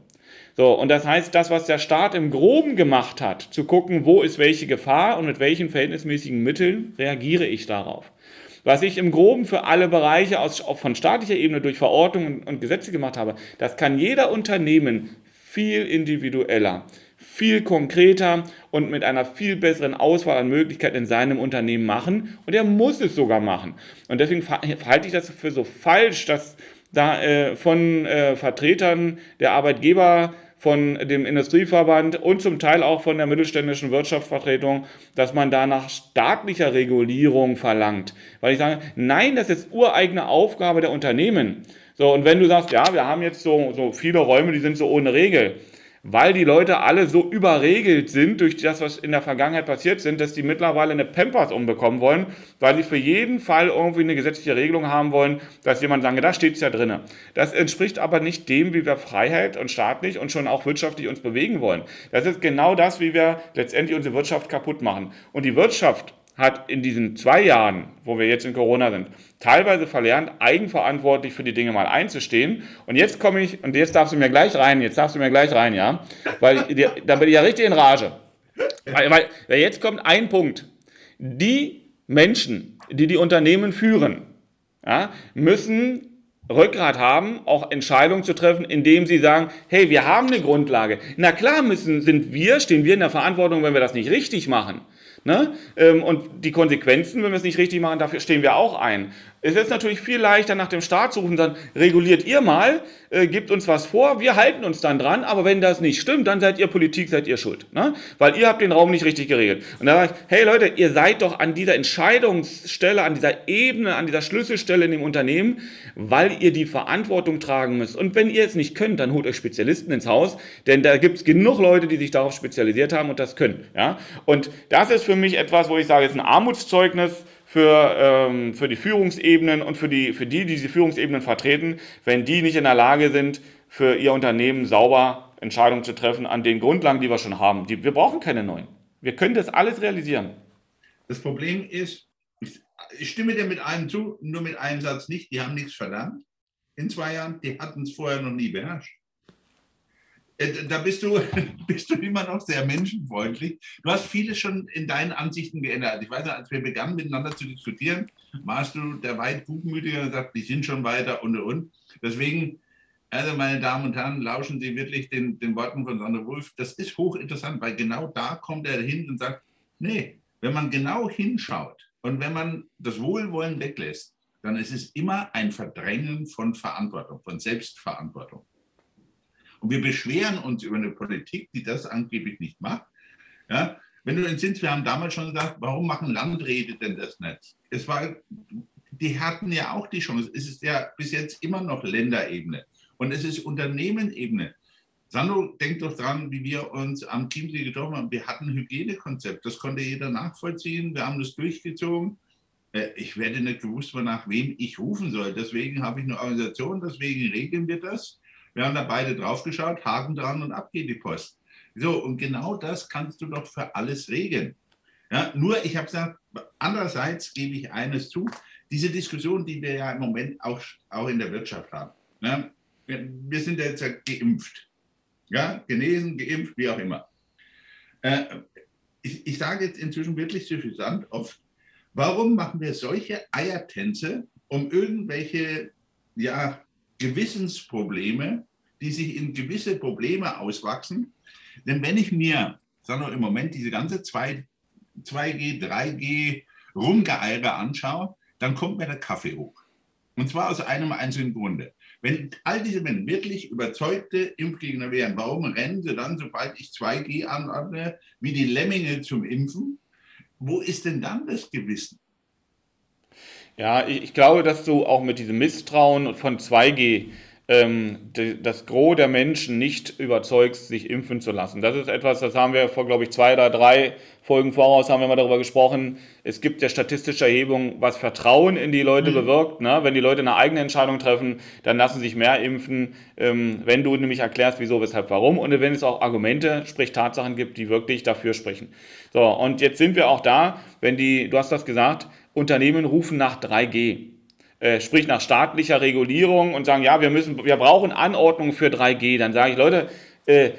Speaker 2: So, und das heißt, das, was der Staat im Groben gemacht hat, zu gucken, wo ist welche Gefahr und mit welchen verhältnismäßigen Mitteln reagiere ich darauf. Was ich im Groben für alle Bereiche aus, von staatlicher Ebene durch Verordnungen und Gesetze gemacht habe, das kann jeder Unternehmen viel individueller, viel konkreter und mit einer viel besseren Auswahl an Möglichkeiten in seinem Unternehmen machen. Und er muss es sogar machen. Und deswegen halte ich das für so falsch, dass da äh, von äh, Vertretern der Arbeitgeber von dem Industrieverband und zum Teil auch von der mittelständischen Wirtschaftsvertretung, dass man da nach staatlicher Regulierung verlangt. Weil ich sage, nein, das ist ureigene Aufgabe der Unternehmen. So, und wenn du sagst, ja, wir haben jetzt so, so viele Räume, die sind so ohne Regel, weil die Leute alle so überregelt sind durch das, was in der Vergangenheit passiert sind, dass die mittlerweile eine Pampers umbekommen wollen, weil sie für jeden Fall irgendwie eine gesetzliche Regelung haben wollen, dass jemand sagt, da steht es ja drin. Das entspricht aber nicht dem, wie wir Freiheit und staatlich und schon auch wirtschaftlich uns bewegen wollen. Das ist genau das, wie wir letztendlich unsere Wirtschaft kaputt machen. Und die Wirtschaft hat in diesen zwei Jahren, wo wir jetzt in Corona sind, teilweise verlernt, eigenverantwortlich für die Dinge mal einzustehen. Und jetzt komme ich, und jetzt darfst du mir gleich rein, jetzt darfst du mir gleich rein, ja, weil da bin ich ja richtig in Rage. Weil, weil jetzt kommt ein Punkt. Die Menschen, die die Unternehmen führen, ja, müssen Rückgrat haben, auch Entscheidungen zu treffen, indem sie sagen, hey, wir haben eine Grundlage. Na klar müssen, sind wir, stehen wir in der Verantwortung, wenn wir das nicht richtig machen. Ne? Ähm, und die Konsequenzen, wenn wir es nicht richtig machen, dafür stehen wir auch ein. Es ist natürlich viel leichter, nach dem Staat zu rufen, dann reguliert ihr mal, äh, gebt uns was vor, wir halten uns dann dran, aber wenn das nicht stimmt, dann seid ihr Politik, seid ihr schuld. Ne? Weil ihr habt den Raum nicht richtig geregelt. Und da sage ich, hey Leute, ihr seid doch an dieser Entscheidungsstelle, an dieser Ebene, an dieser Schlüsselstelle in dem Unternehmen, weil ihr die Verantwortung tragen müsst. Und wenn ihr es nicht könnt, dann holt euch Spezialisten ins Haus, denn da gibt es genug Leute, die sich darauf spezialisiert haben und das können. Ja? Und das ist für mich etwas, wo ich sage, es ist ein Armutszeugnis, für, ähm, für die Führungsebenen und für die, für die, die diese Führungsebenen vertreten, wenn die nicht in der Lage sind, für ihr Unternehmen sauber Entscheidungen zu treffen an den Grundlagen, die wir schon haben. Die, wir brauchen keine neuen. Wir können das alles realisieren.
Speaker 1: Das Problem ist, ich stimme dir mit einem zu, nur mit einem Satz nicht, die haben nichts verlernt in zwei Jahren, die hatten es vorher noch nie beherrscht. Äh, da bist du, bist du immer noch sehr menschenfreundlich. Du hast vieles schon in deinen Ansichten geändert. Ich weiß noch, als wir begannen miteinander zu diskutieren, warst du der weit gutmütiger und sagst, die sind schon weiter und und. Deswegen, also meine Damen und Herren, lauschen Sie wirklich den, den Worten von Sandra Wolf. Das ist hochinteressant, weil genau da kommt er hin und sagt, nee, wenn man genau hinschaut und wenn man das Wohlwollen weglässt, dann ist es immer ein Verdrängen von Verantwortung, von Selbstverantwortung. Und wir beschweren uns über eine Politik, die das angeblich nicht macht. Ja, wenn du entsinnst, wir haben damals schon gesagt, warum machen Landräte denn das nicht? Es war, die hatten ja auch die Chance. Es ist ja bis jetzt immer noch Länderebene und es ist Unternehmenebene. Sandro, denk doch dran, wie wir uns am Chiemsee getroffen haben. Wir hatten ein Hygienekonzept, das konnte jeder nachvollziehen. Wir haben das durchgezogen. Äh, ich werde nicht gewusst, nach wem ich rufen soll. Deswegen habe ich eine Organisation, deswegen regeln wir das. Wir haben da beide drauf geschaut, Haken dran und ab geht die Post. So, und genau das kannst du doch für alles regeln. Ja, nur, ich habe gesagt, andererseits gebe ich eines zu, diese Diskussion, die wir ja im Moment auch, auch in der Wirtschaft haben. Ja, wir, wir, sind ja jetzt geimpft. Ja, genesen, geimpft, wie auch immer. Äh, ich, ich sage jetzt inzwischen wirklich suffisant oft, warum machen wir solche Eiertänze, um irgendwelche ja, Gewissensprobleme, die sich in gewisse Probleme auswachsen. Denn wenn ich mir, sagen wir im Moment, diese ganze 2, 2G, 3G Rumgeeire anschaue, dann kommt mir der Kaffee hoch. Und zwar aus einem einzigen Grunde. Wenn all diese Menschen wirklich überzeugte Impfgegner wären, warum rennen sie dann, sobald ich 2G anordne, wie die Lemminge zum Impfen? Wo ist denn dann das Gewissen?
Speaker 2: Ja, ich, ich glaube, dass du auch mit diesem Misstrauen von 2G ähm, das Gros der Menschen nicht überzeugst, sich impfen zu lassen. Das ist etwas, das haben wir vor, glaube ich, zwei oder drei Folgen voraus, haben wir mal darüber gesprochen. Es gibt ja statistische Erhebungen, was Vertrauen in die Leute mhm. bewirkt. Ne? Wenn die Leute eine eigene Entscheidung treffen, dann lassen sich mehr impfen, ähm, wenn du nämlich erklärst, wieso, weshalb, warum. Und wenn es auch Argumente, sprich Tatsachen gibt, die wirklich dafür sprechen. So, und jetzt sind wir auch da, wenn die, du hast das gesagt, Unternehmen rufen nach 3G. Äh, sprich nach staatlicher Regulierung und sagen, ja, wir müssen, wir brauchen Anordnungen für 3G. Dann sage ich, Leute, Äh,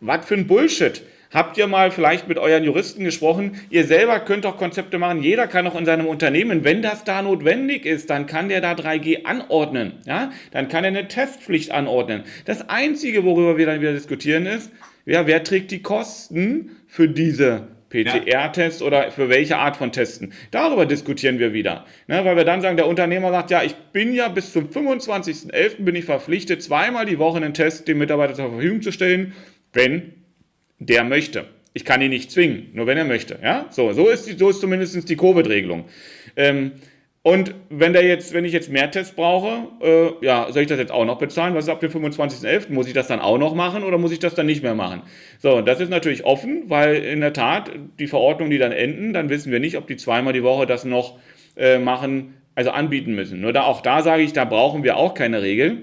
Speaker 2: was für ein Bullshit. Habt ihr mal vielleicht mit euren Juristen gesprochen? Ihr selber könnt doch Konzepte machen. Jeder kann doch in seinem Unternehmen, wenn das da notwendig ist, dann kann der da 3G anordnen. Ja? Dann kann er eine Testpflicht anordnen. Das Einzige, worüber wir dann wieder diskutieren, ist, ja, wer trägt die Kosten für diese PTR-Test oder für welche Art von Testen. Darüber diskutieren wir wieder. Ne, weil wir dann sagen, der Unternehmer sagt, ja, ich bin ja bis zum 25.11. bin ich verpflichtet, zweimal die Woche einen Test dem Mitarbeiter zur Verfügung zu stellen, wenn der möchte. Ich kann ihn nicht zwingen, nur wenn er möchte. Ja? So, so ist, die, so ist zumindest die Covid-Regelung. Ähm, und wenn der jetzt, wenn ich jetzt mehr Tests brauche, äh, ja, soll ich das jetzt auch noch bezahlen? Was ist ab dem 25.11.? Muss ich das dann auch noch machen oder muss ich das dann nicht mehr machen? So, das ist natürlich offen, weil in der Tat die Verordnungen, die dann enden, dann wissen wir nicht, ob die zweimal die Woche das noch äh, machen, also anbieten müssen. Nur da, auch da sage ich, da brauchen wir auch keine Regel.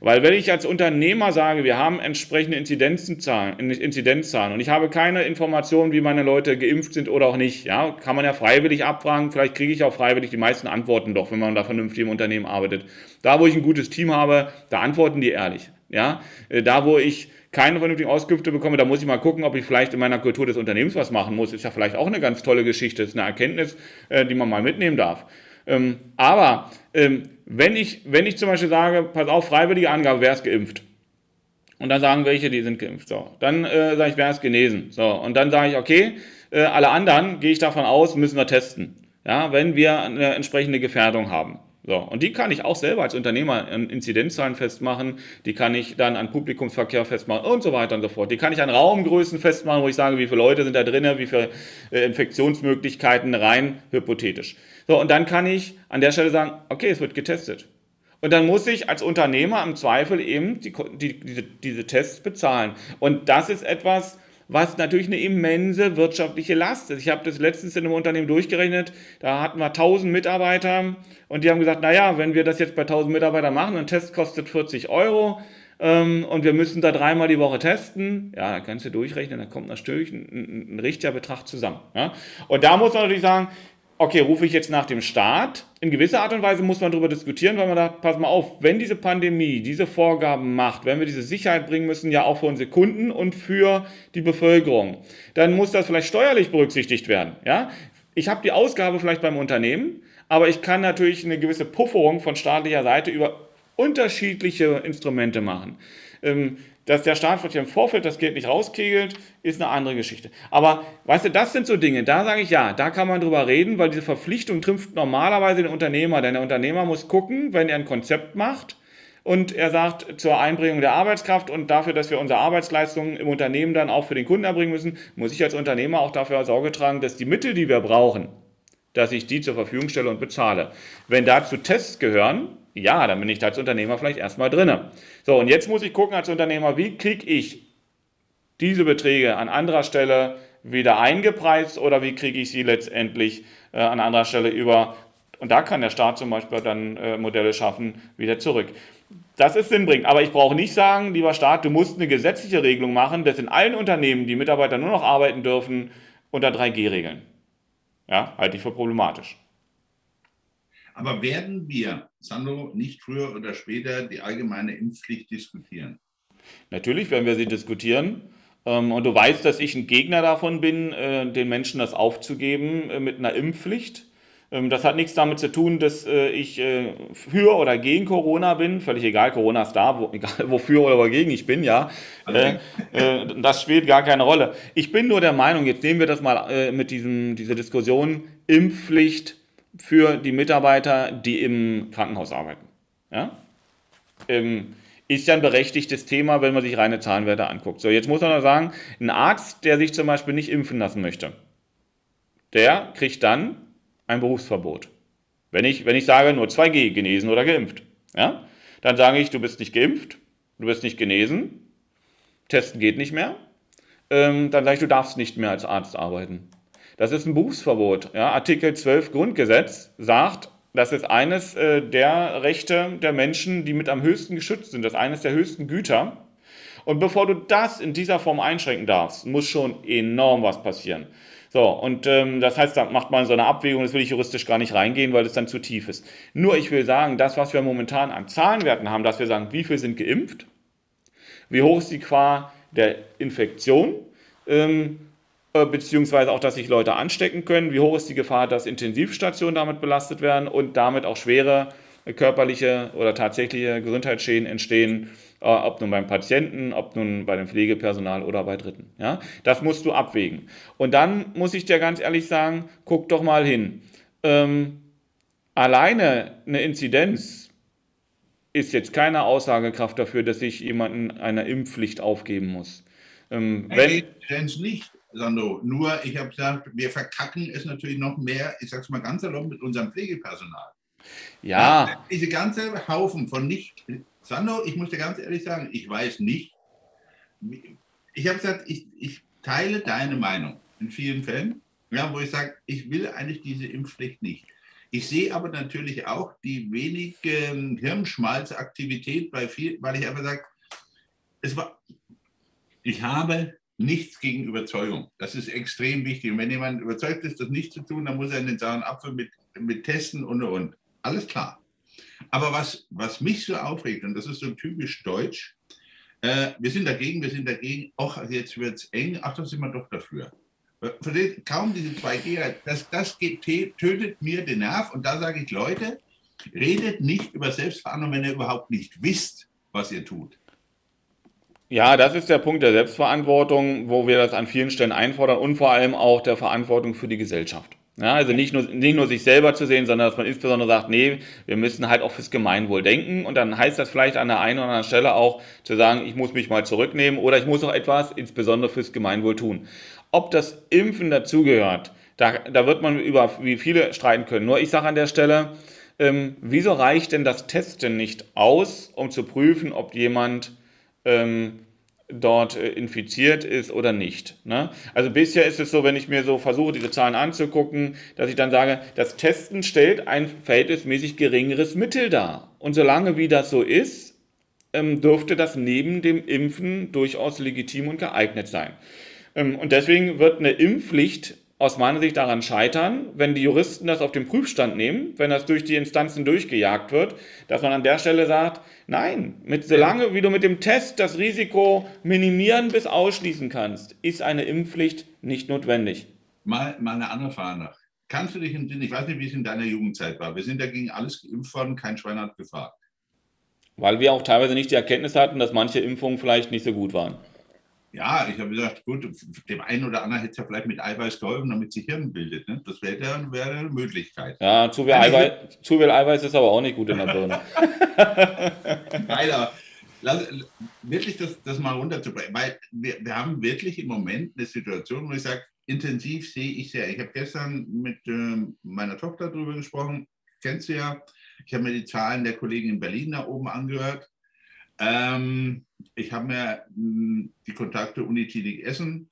Speaker 2: Weil wenn ich als Unternehmer sage, wir haben entsprechende Inzidenzzahlen, Inzidenzzahlen und ich habe keine Informationen, wie meine Leute geimpft sind oder auch nicht, ja, kann man ja freiwillig abfragen. Vielleicht kriege ich auch freiwillig die meisten Antworten doch, wenn man da vernünftig im Unternehmen arbeitet. Da, wo ich ein gutes Team habe, da antworten die ehrlich. Ja, äh, da, wo ich keine vernünftigen Auskünfte bekomme, da muss ich mal gucken, ob ich vielleicht in meiner Kultur des Unternehmens was machen muss. Ist ja vielleicht auch eine ganz tolle Geschichte, ist eine Erkenntnis, äh, die man mal mitnehmen darf. Ähm, aber ähm, wenn, ich, wenn ich zum Beispiel sage, pass auf, freiwillige Angabe, wer ist geimpft? Und dann sagen welche, die sind geimpft. So. Dann äh, sage ich, wer ist genesen? So. Und dann sage ich, okay, äh, alle anderen, gehe ich davon aus, müssen wir testen. Ja, wenn wir eine entsprechende Gefährdung haben. So, und die kann ich auch selber als Unternehmer an Inzidenzzahlen festmachen, die kann ich dann an Publikumsverkehr festmachen und so weiter und so fort. Die kann ich an Raumgrößen festmachen, wo ich sage, wie viele Leute sind da drin, wie viele äh, Infektionsmöglichkeiten rein hypothetisch. So, und dann kann ich an der Stelle sagen, okay, es wird getestet. Und dann muss ich als Unternehmer im Zweifel eben die, die, diese, diese Tests bezahlen. Und das ist etwas, was natürlich eine immense wirtschaftliche Last ist. Ich habe das letztens in einem Unternehmen durchgerechnet, da hatten wir 1000 Mitarbeiter und die haben gesagt, naja, wenn wir das jetzt bei 1000 Mitarbeitern machen, ein Test kostet 40 Euro ähm, und wir müssen da dreimal die Woche testen, ja, da kannst du durchrechnen, da kommt natürlich ein, ein, ein richtiger Betrag zusammen. Ja? Und da muss man natürlich sagen, okay, rufe ich jetzt nach dem Start? In gewisser Art und Weise muss man darüber diskutieren, weil man sagt, pass mal auf, wenn diese Pandemie diese Vorgaben macht, wenn wir diese Sicherheit bringen müssen, ja auch für unsere Kunden und für die Bevölkerung, dann muss das vielleicht steuerlich berücksichtigt werden. Ja? Ich habe die Ausgabe vielleicht beim Unternehmen, aber ich kann natürlich eine gewisse Pufferung von staatlicher Seite über unterschiedliche Instrumente machen. Ähm, dass der Staat vielleicht im Vorfeld das Geld nicht rauskegelt, ist eine andere Geschichte. Aber weißt du, das sind so Dinge, da sage ich ja, da kann man drüber reden, weil diese Verpflichtung trifft normalerweise den Unternehmer, denn der Unternehmer muss gucken, wenn er ein Konzept macht und er sagt zur Einbringung der Arbeitskraft und dafür, dass wir unsere Arbeitsleistungen im Unternehmen dann auch für den Kunden erbringen müssen, muss ich als Unternehmer auch dafür Sorge tragen, dass die Mittel, die wir brauchen, dass ich die zur Verfügung stelle und bezahle. Wenn dazu Tests gehören, ja, dann bin ich da als Unternehmer vielleicht erstmal drin. So, und jetzt muss ich gucken als Unternehmer, wie kriege ich diese Beträge an anderer Stelle wieder eingepreist oder wie kriege ich sie letztendlich äh, an anderer Stelle über, und da kann der Staat zum Beispiel dann äh, Modelle schaffen, wieder zurück. Das ist sinnbringend. Aber ich brauche nicht sagen, lieber Staat, du musst eine gesetzliche Regelung machen, dass in allen Unternehmen die Mitarbeiter nur noch arbeiten dürfen unter 3G-Regeln. Ja, halte ich für problematisch.
Speaker 1: Aber werden wir, Sandro, nicht früher oder später die allgemeine Impfpflicht diskutieren?
Speaker 2: Natürlich werden wir sie diskutieren. Ähm, und du weißt, dass ich ein Gegner davon bin, äh, den Menschen das aufzugeben äh, mit einer Impfpflicht. Ähm, das hat nichts damit zu tun, dass äh, ich für oder gegen Corona bin. Völlig egal, Corona ist da, egal wofür oder wogegen ich bin, ja. Das spielt gar keine Rolle. Ich bin nur der Meinung, jetzt nehmen wir das mal mit diesem, dieser Diskussion, Impfpflicht für die Mitarbeiter, die im Krankenhaus arbeiten. Ja? Ähm, ist ja ein berechtigtes Thema, wenn man sich reine Zahlenwerte anguckt. So, jetzt muss man sagen, ein Arzt, der sich zum Beispiel nicht impfen lassen möchte, der kriegt dann ein Berufsverbot. Wenn ich, wenn ich sage, nur 2G, genesen oder geimpft, ja? dann sage ich, du bist nicht geimpft, du bist nicht genesen, testen geht nicht mehr, ähm, dann sage ich, du darfst nicht mehr als Arzt arbeiten. Das ist ein Berufsverbot. Ja, Artikel 12 Grundgesetz sagt, das ist eines äh, der Rechte der Menschen, die mit am höchsten geschützt sind. Das ist eines der höchsten Güter. Und bevor du das in dieser Form einschränken darfst, muss schon enorm was passieren. So, und ähm, das heißt, da macht man so eine Abwägung, das will ich juristisch gar nicht reingehen, weil es dann zu tief ist. Nur ich will sagen, das, was wir momentan an Zahlenwerten haben, dass wir sagen, wie viel sind geimpft, wie hoch ist die Qua, der Infektion, ähm, äh, beziehungsweise auch, dass sich Leute anstecken können. Wie hoch ist die Gefahr, dass Intensivstationen damit belastet werden und damit auch schwere körperliche oder tatsächliche Gesundheitsschäden entstehen, äh, ob nun beim Patienten, ob nun bei dem Pflegepersonal oder bei Dritten. Ja? Das musst du abwägen. Und dann muss ich dir ganz ehrlich sagen, guck doch mal hin. Ähm, alleine eine Inzidenz ist jetzt keine Aussagekraft dafür, dass ich jemanden einer Impfpflicht aufgeben muss.
Speaker 1: Ähm, wenn Inzidenz nicht, Sandro. Nur, ich habe gesagt, wir verkacken es natürlich noch mehr, ich sage es mal ganz erlaubt, mit unserem Pflegepersonal. Ja. Diese ganze Haufen von nicht. Sandro, ich muss dir ganz ehrlich sagen, ich weiß nicht. Ich habe gesagt, ich, ich teile deine Meinung in vielen Fällen, ja, wo ich sage, ich will eigentlich diese Impfpflicht nicht. Ich sehe aber natürlich auch die wenige Hirnschmalzaktivität bei viel, weil ich einfach sage, es war, ich habe nichts gegen Überzeugung. Das ist extrem wichtig. Und wenn jemand überzeugt ist, das nicht zu tun, dann muss er den sauren Apfel mit, mit testen und und. Alles klar. Aber was, was mich so aufregt, und das ist so typisch deutsch, äh, wir sind dagegen, wir sind dagegen, ach, jetzt wird es eng, ach, da sind wir doch dafür. Versteht, kaum diese 2G, das, das geht, tötet mir den Nerv. Und da sage ich, Leute, redet nicht über Selbstverantwortung, wenn ihr überhaupt nicht wisst, was ihr tut.
Speaker 2: Ja, das ist der Punkt der Selbstverantwortung, wo wir das an vielen Stellen einfordern und vor allem auch der Verantwortung für die Gesellschaft. Ja, also nicht nur, nicht nur sich selber zu sehen, sondern dass man insbesondere sagt, nee, wir müssen halt auch fürs Gemeinwohl denken. Und dann heißt das vielleicht an der einen oder anderen Stelle auch zu sagen, ich muss mich mal zurücknehmen oder ich muss auch etwas insbesondere fürs Gemeinwohl tun. Ob das Impfen dazugehört, da, da wird man über wie viele streiten können. Nur ich sage an der Stelle, ähm, wieso reicht denn das Testen nicht aus, um zu prüfen, ob jemand ähm, dort äh, infiziert ist oder nicht. Ne? Also bisher ist es so, wenn ich mir so versuche, diese Zahlen anzugucken, dass ich dann sage, das Testen stellt ein verhältnismäßig geringeres Mittel dar. Und solange wie das so ist, ähm, dürfte das neben dem Impfen durchaus legitim und geeignet sein. Ähm, und deswegen wird eine Impfpflicht aus meiner Sicht daran scheitern, wenn die Juristen das auf den Prüfstand nehmen, wenn das durch die Instanzen durchgejagt wird, dass man an der Stelle sagt, nein, mit, solange wie du mit dem Test das Risiko minimieren bis ausschließen kannst, ist eine Impfpflicht nicht notwendig.
Speaker 1: Mal, mal eine andere Frage nach. Kannst du dich in ich weiß nicht, wie es in deiner Jugendzeit war, wir sind dagegen alles geimpft worden, kein Schwein hat gefragt.
Speaker 2: Weil wir auch teilweise nicht die Erkenntnis hatten, dass manche Impfungen vielleicht nicht so gut waren.
Speaker 1: Ja, ich habe gesagt, gut, dem einen oder anderen hätte es ja vielleicht mit Eiweiß geholfen, damit sich Hirn bildet. Ne? Das wäre wär eine Möglichkeit.
Speaker 2: Ja, zu viel, Eiweiß, zu viel Eiweiß ist aber auch nicht gut in der Birne.
Speaker 1: Leider. Lass, wirklich das, das mal runterzubringen. Weil wir, wir haben wirklich im Moment eine Situation, wo ich sage, intensiv sehe ich sehr. Ich habe gestern mit äh, meiner Tochter darüber gesprochen, kennst du ja. Ich habe mir die Zahlen der Kollegen in Berlin da oben angehört. Ähm, ich habe mir mh, hm, die Kontakte Uniklinik Essen,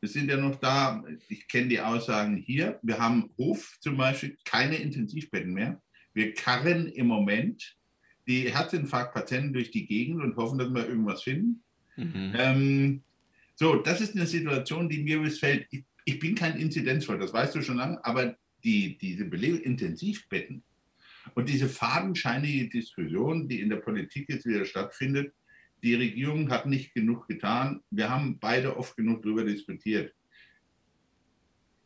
Speaker 1: wir sind ja noch da. Ich kenne die Aussagen hier. Wir haben Hof zum Beispiel keine Intensivbetten mehr. Wir karren im Moment die Herzinfarktpatienten durch die Gegend und hoffen, dass wir irgendwas finden. Mhm. Ähm, so, das ist eine Situation, die mir missfällt. Ich, ich bin kein Inzidenzfall, das weißt du schon lange, aber die, diese Belegung Intensivbetten und diese fadenscheinige Diskussion, die in der Politik jetzt wieder stattfindet, die Regierung hat nicht genug getan. Wir haben beide oft genug darüber diskutiert.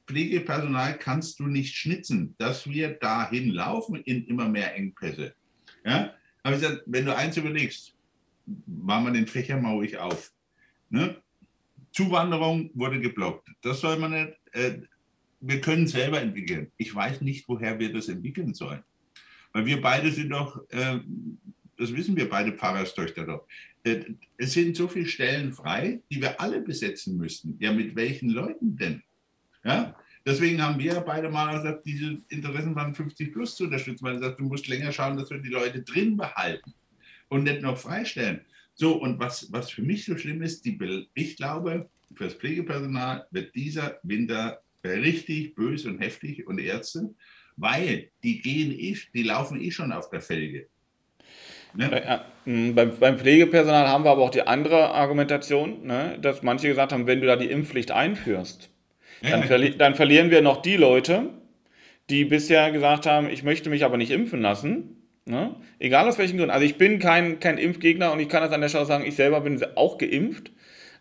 Speaker 1: Pflegepersonal kannst du nicht schnitzen, dass wir dahin laufen in immer mehr Engpässe. Ja? Aber ich gesagt, wenn du eins überlegst, machen wir den Fächer mal ruhig auf. Ne? Zuwanderung wurde geblockt. Das soll man nicht. Äh, wir können selber entwickeln. Ich weiß nicht, woher wir das entwickeln sollen. Weil wir beide sind doch, äh, das wissen wir beide Pfarrerstöchter doch. Äh, es sind so viele Stellen frei, die wir alle besetzen müssten. Ja, mit welchen Leuten denn? Ja? Deswegen haben wir beide mal gesagt, diese Interessen von 50 plus zu unterstützen, weil gesagt, du musst länger schauen, dass wir die Leute drin behalten und nicht noch freistellen. So, und was, was für mich so schlimm ist, die, ich glaube, für das Pflegepersonal wird dieser Winter richtig böse und heftig und Ärzte, weil die gehen eh, die laufen eh schon auf der Felge.
Speaker 2: Ne? Ja, beim, beim, Pflegepersonal haben wir aber auch die andere Argumentation, ne? dass manche gesagt haben, wenn du da die Impfpflicht einführst, ja, dann, verli dann, verlieren wir noch die Leute, die bisher gesagt haben, ich möchte mich aber nicht impfen lassen. Ne? Egal aus welchen Gründen. Also ich bin kein, kein Impfgegner und ich kann das an der Stelle sagen, ich selber bin auch geimpft.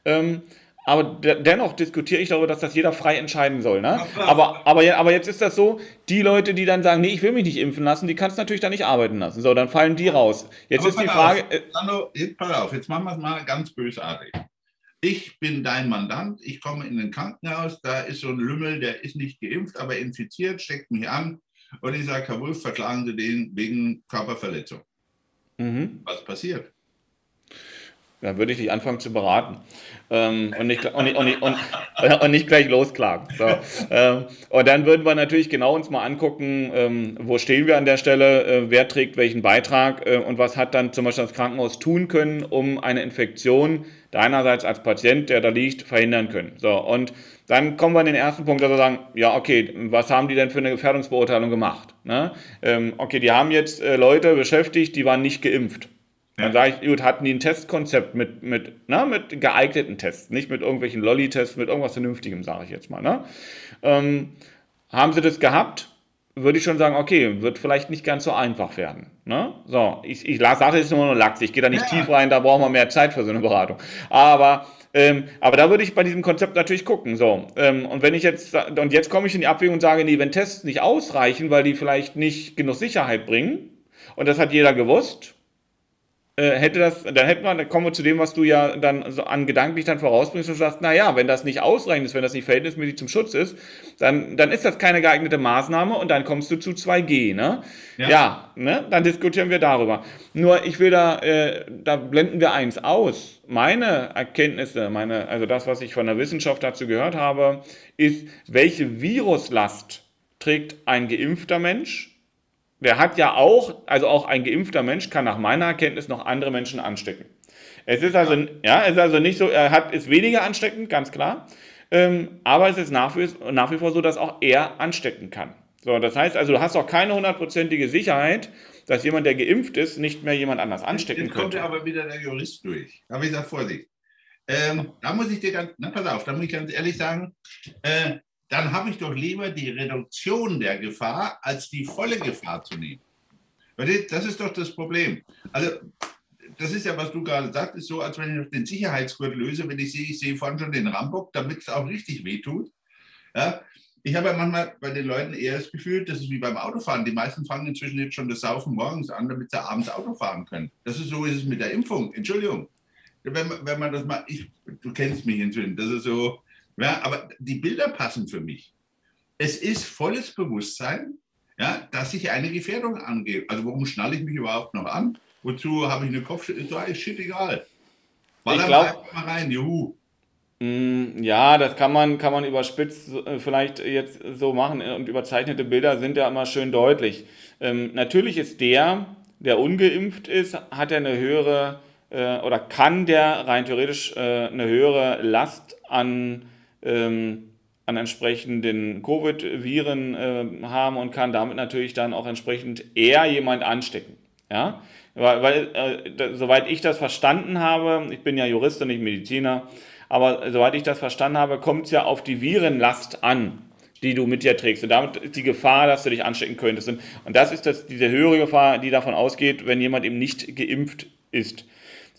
Speaker 2: Ähm, aber dennoch diskutiere ich darüber, dass das jeder frei entscheiden soll. Ne? Aber, aber, aber jetzt ist das so, die Leute, die dann sagen, nee, ich will mich nicht impfen lassen, die kannst du natürlich da nicht arbeiten lassen. So, dann fallen die raus. Jetzt aber ist die Frage. Auf,
Speaker 1: äh, Sandro, jetzt pass auf, jetzt machen wir es mal ganz bösartig. Ich bin dein Mandant, ich komme in ein Krankenhaus, da ist so ein Lümmel, der ist nicht geimpft, aber infiziert, steckt mich an und ich sage, Herr Wolf, verklagen Sie den wegen Körperverletzung. Mhm. Was passiert?
Speaker 2: Dann würde ich dich anfangen zu beraten ähm, und, nicht, und, nicht, und, nicht, und, und, nicht, gleich losklagen. So. Ähm, und dann würden wir natürlich genau uns mal angucken, ähm, wo stehen wir an der Stelle, äh, wer trägt welchen Beitrag äh, und was hat dann zum Beispiel das Krankenhaus tun können, um eine Infektion deinerseits als Patient, der da liegt, verhindern können. So, und dann kommen wir an den ersten Punkt, dass wir sagen, ja, okay, was haben die denn für eine Gefährdungsbeurteilung gemacht? Ne? Ähm, okay, die haben jetzt äh, Leute beschäftigt, die waren nicht geimpft. Dann sage ich, gut, hatten die ein Testkonzept mit, mit, na, mit geeigneten Tests, nicht mit irgendwelchen Lolli-Tests, mit irgendwas Vernünftigem, sage ich jetzt mal. Ne? Ähm, haben sie das gehabt? Würde ich schon sagen, okay, wird vielleicht nicht ganz so einfach werden. Ne? So, ich, ich sage jetzt nur noch Lachs, ich gehe da nicht ja. tief rein, da brauchen wir mehr Zeit für so eine Beratung. Aber ähm, aber da würde ich bei diesem Konzept natürlich gucken. So, ähm, und wenn ich jetzt, und jetzt komme ich in die Abwägung und sage, nee, wenn Tests nicht ausreichen, weil die vielleicht nicht genug Sicherheit bringen, und das hat jeder gewusst, hätte das, dann hätten wir, dann kommen wir zu dem, was du ja dann so an gedanklich dann vorausbringst und sagst, naja, wenn das nicht ausreichend ist, wenn das nicht verhältnismäßig zum Schutz ist, dann, dann ist das keine geeignete Maßnahme und dann kommst du zu 2G, ne? Ja, ja ne? Dann diskutieren wir darüber. Nur ich will da, äh, da blenden wir eins aus. Meine Erkenntnisse, meine, also das, was ich von der Wissenschaft dazu gehört habe, ist, welche Viruslast trägt ein geimpfter Mensch der hat ja auch, also auch ein geimpfter Mensch kann nach meiner Erkenntnis noch andere Menschen anstecken. Es ist also, ja, es ist also nicht so, er hat, ist weniger ansteckend, ganz klar. Ähm, aber es ist nach wie, nach wie vor so, dass auch er anstecken kann. So, das heißt also, du hast auch keine hundertprozentige Sicherheit, dass jemand, der geimpft ist, nicht mehr jemand anders anstecken Jetzt könnte.
Speaker 1: Jetzt kommt aber wieder der Jurist durch. Da habe ich gesagt, Vorsicht. Ähm, da muss ich dir ganz, na pass auf, da muss ich ganz ehrlich sagen, äh, dann habe ich doch lieber die Reduktion der Gefahr, als die volle Gefahr zu nehmen. Das ist doch das Problem. Also, das ist ja, was du gerade sagst, ist so, als wenn ich den Sicherheitsgurt löse, wenn ich sehe, ich sehe vorne schon den Rambock, damit es auch richtig wehtut. Ja? Ich habe ja manchmal bei den Leuten eher das Gefühl, das ist wie beim Autofahren. Die meisten fangen inzwischen jetzt schon das Saufen morgens an, damit sie abends Auto fahren können. Das ist so ist es mit der Impfung. Entschuldigung. Wenn, wenn man das mal, ich, du kennst mich inzwischen, das ist so, ja, aber die Bilder passen für mich. Es ist volles Bewusstsein, ja, dass ich eine Gefährdung angehe. Also warum schnalle ich mich überhaupt noch an? Wozu habe ich eine Kopfschütze? Ist shit egal.
Speaker 2: Baller ich glaube mal rein, juhu. Mm, ja, das kann man, kann man überspitzt äh, vielleicht jetzt so machen und überzeichnete Bilder sind ja immer schön deutlich. Ähm, natürlich ist der, der ungeimpft ist, hat er eine höhere äh, oder kann der rein theoretisch äh, eine höhere Last an ähm, an entsprechenden Covid-Viren äh, haben und kann damit natürlich dann auch entsprechend eher jemand anstecken. Ja? Weil, weil äh, da, soweit ich das verstanden habe, ich bin ja Jurist und nicht Mediziner, aber soweit ich das verstanden habe, kommt es ja auf die Virenlast an, die du mit dir trägst. Und damit ist die Gefahr, dass du dich anstecken könntest. Und, das ist das, diese höhere Gefahr, die davon ausgeht, wenn jemand eben nicht geimpft ist.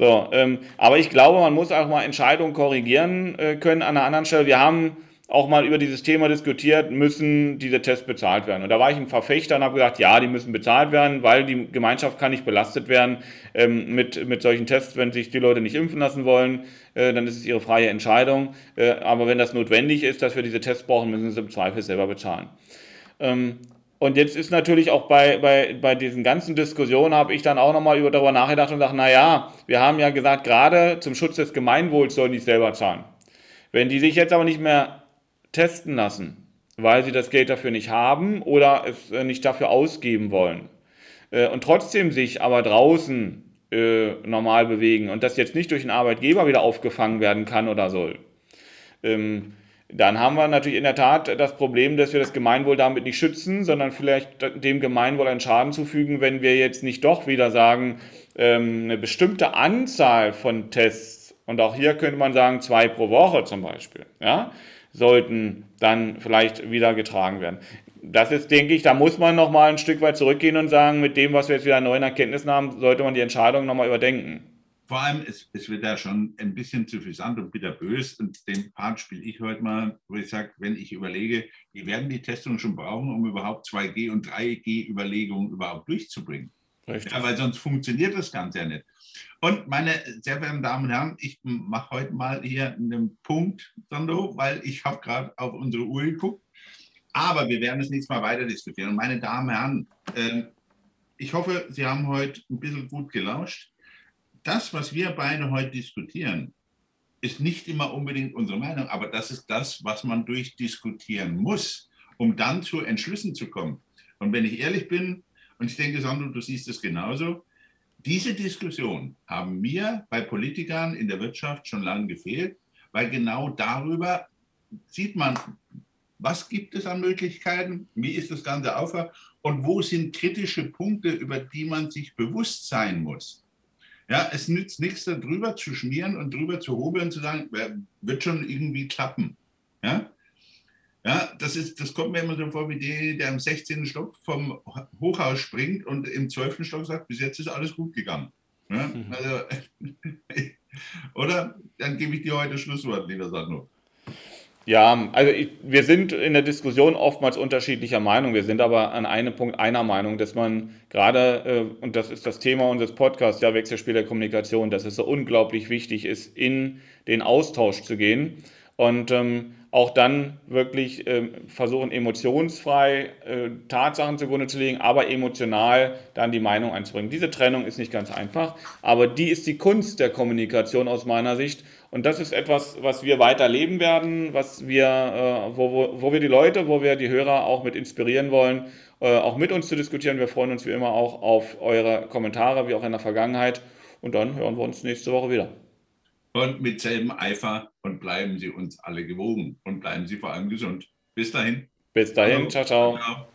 Speaker 2: So, ähm, aber ich glaube, man muss auch mal Entscheidungen korrigieren äh, können an einer anderen Stelle. Wir haben auch mal über dieses Thema diskutiert, müssen diese Tests bezahlt werden. Und da war ich ein Verfechter und habe gesagt, ja, die müssen bezahlt werden, weil die Gemeinschaft kann nicht belastet werden ähm, mit, mit solchen Tests. Wenn sich die Leute nicht impfen lassen wollen, äh, dann ist es ihre freie Entscheidung. Äh, aber wenn das notwendig ist, dass wir diese Tests brauchen, müssen sie im Zweifel selber bezahlen. Ähm, und jetzt ist natürlich auch bei, bei, bei diesen ganzen Diskussionen, habe ich dann auch nochmal über, darüber nachgedacht und gesagt, naja, wir haben ja gesagt, gerade zum Schutz des Gemeinwohls sollen die selber zahlen. Wenn die sich jetzt aber nicht mehr testen lassen, weil sie das Geld dafür nicht haben oder es äh, nicht dafür ausgeben wollen äh, und trotzdem sich aber draußen äh, normal bewegen und das jetzt nicht durch den Arbeitgeber wieder aufgefangen werden kann oder soll, ähm, dann haben wir natürlich in der Tat das Problem, dass wir das Gemeinwohl damit nicht schützen, sondern vielleicht dem Gemeinwohl einen Schaden zufügen, wenn wir jetzt nicht doch wieder sagen, ähm, eine bestimmte Anzahl von Tests, und auch hier könnte man sagen, zwei pro Woche zum Beispiel, ja, sollten dann vielleicht wieder getragen werden. Das ist, denke ich, da muss man nochmal ein Stück weit zurückgehen und sagen, mit dem, was wir jetzt wieder an neuen Erkenntnissen haben, sollte man die Entscheidung nochmal überdenken.
Speaker 1: Vor allem, es, es wird ja schon ein bisschen zu suffisant und bitterbös. Und den Part spiele ich heute mal, wo ich sage, wenn ich überlege, wir werden die Testung schon brauchen, um überhaupt 2G- und 3G-Überlegungen überhaupt durchzubringen. Ja, weil sonst funktioniert das Ganze ja nicht. Und meine sehr verehrten Damen und Herren, ich mache heute mal hier einen Punkt, Sando, weil ich habe gerade auf unsere Uhr geguckt. Aber wir werden es nächstes Mal weiter diskutieren. Und meine Damen und Herren, äh, ich hoffe, Sie haben heute ein bisschen gut gelauscht. Das, was wir beide heute diskutieren, ist nicht immer unbedingt unsere Meinung, aber das ist das, was man durchdiskutieren muss, um dann zu Entschlüssen zu kommen. Und wenn ich ehrlich bin, und ich denke, Sandro, du siehst es genauso, diese Diskussion haben mir bei Politikern in der Wirtschaft schon lange gefehlt, weil genau darüber sieht man, was gibt es an Möglichkeiten, wie ist das Ganze aufgebaut und wo sind kritische Punkte, über die man sich bewusst sein muss. Ja, es nützt nichts, darüber zu schmieren und drüber zu hobeln und zu sagen, wird schon irgendwie klappen. Ja, ja das, ist, das kommt mir immer so vor wie der, der im 16. Stock vom Hochhaus springt und im 12. Stock sagt, bis jetzt ist alles gut gegangen. Ja, mhm. also, oder? Dann gebe ich dir heute Schlusswort, lieber Sandro.
Speaker 2: Ja, also ich, wir sind in der Diskussion oftmals unterschiedlicher Meinung. Wir sind aber an einem Punkt einer Meinung, dass man gerade, äh, und das ist das Thema unseres Podcasts, ja, Wechselspiel der Kommunikation, dass es so unglaublich wichtig ist, in den Austausch zu gehen und ähm, auch dann wirklich äh, versuchen, emotionsfrei äh, Tatsachen zugrunde zu legen, aber emotional dann die Meinung einzubringen. Diese Trennung ist nicht ganz einfach, aber die ist die Kunst der Kommunikation aus meiner Sicht. Und das ist etwas, was wir weiter leben werden, was wir, äh, wo, wo, wo wir die Leute, wo wir die Hörer auch mit inspirieren wollen, äh, auch mit uns zu diskutieren. Wir freuen uns wie immer auch auf eure Kommentare, wie auch in der Vergangenheit. Und dann hören wir uns nächste Woche wieder.
Speaker 1: Und mit selben Eifer und bleiben Sie uns alle gewogen und bleiben Sie vor allem gesund. Bis dahin.
Speaker 2: Bis dahin. Ciao, ciao. ciao.